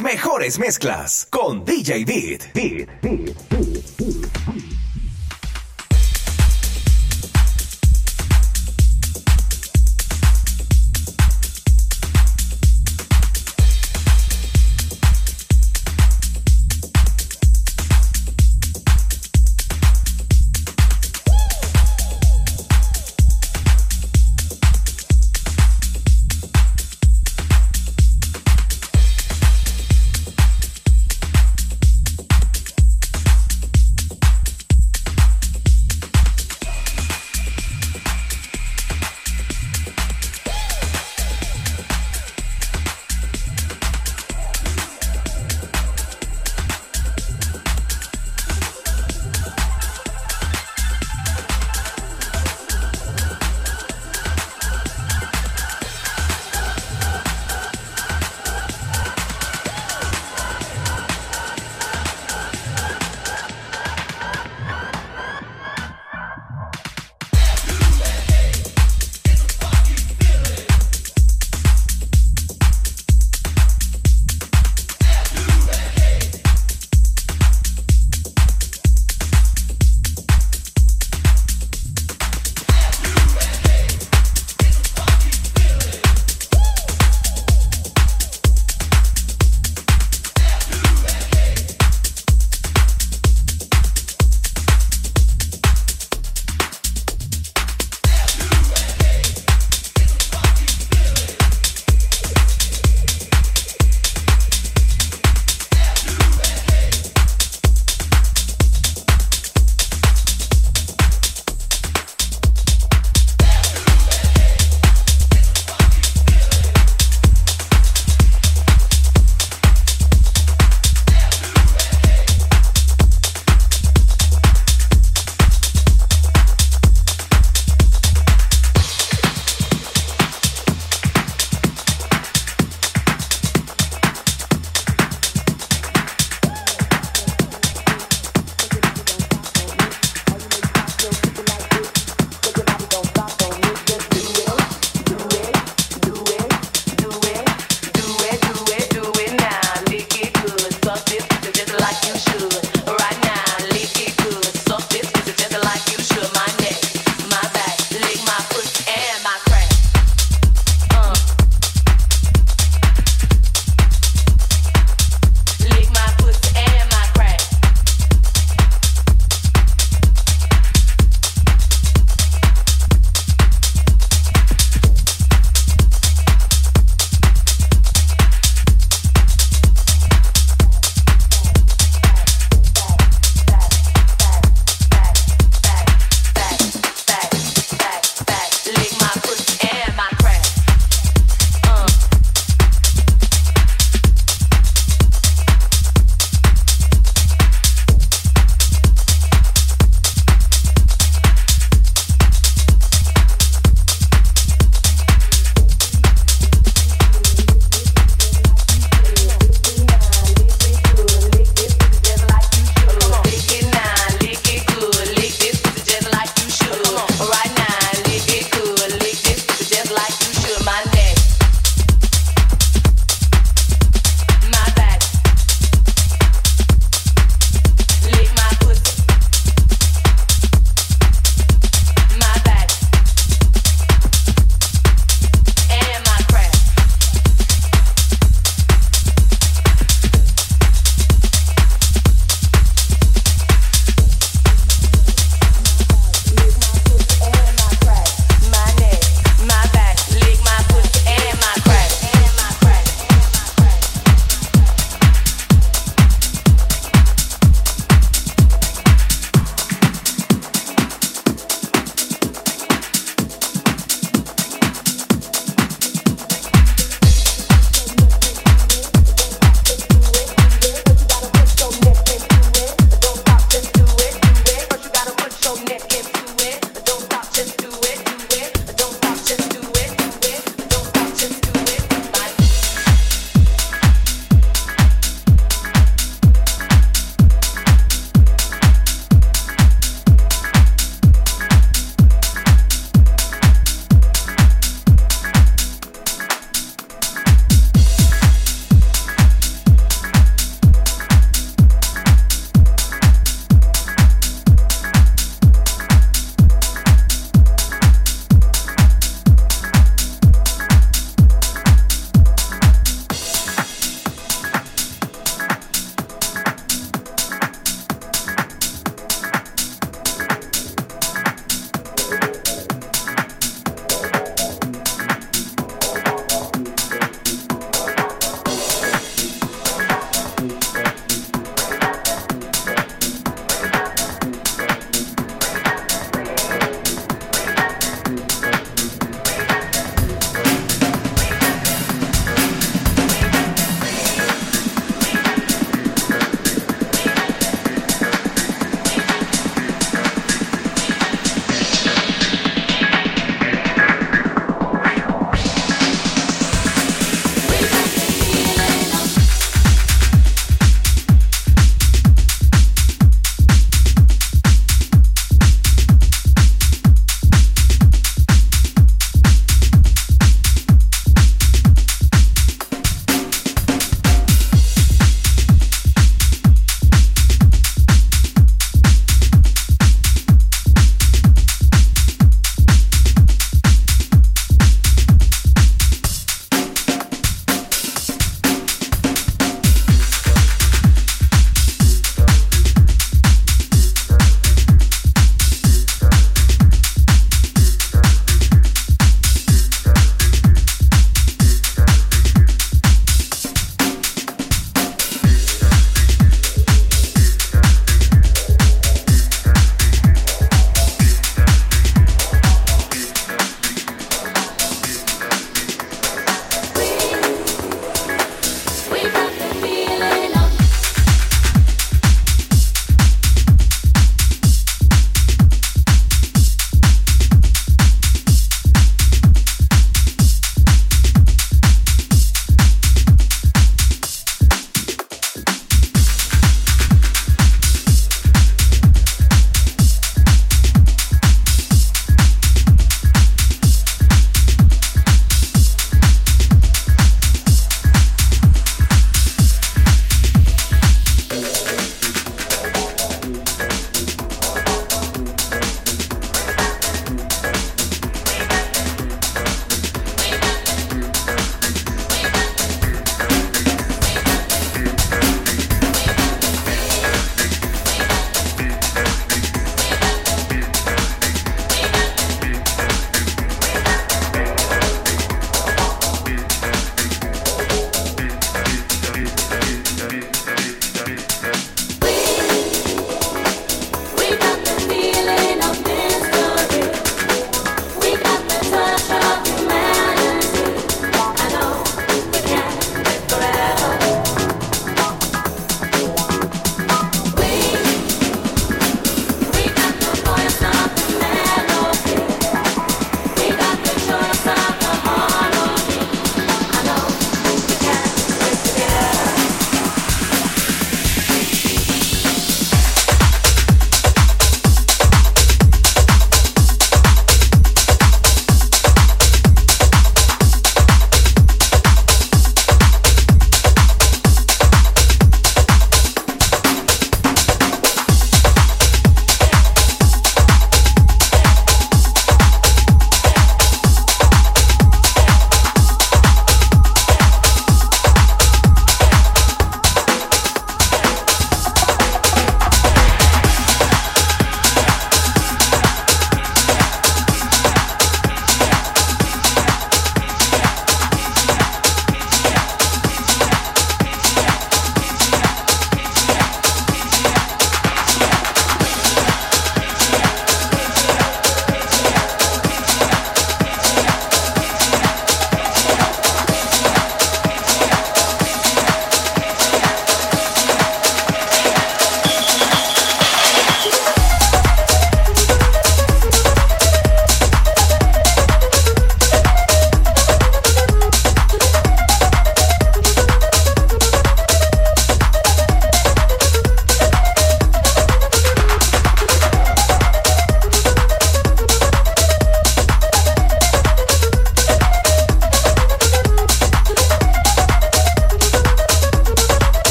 Mejores mezclas con DJ Beat. Beat, Beat, Beat,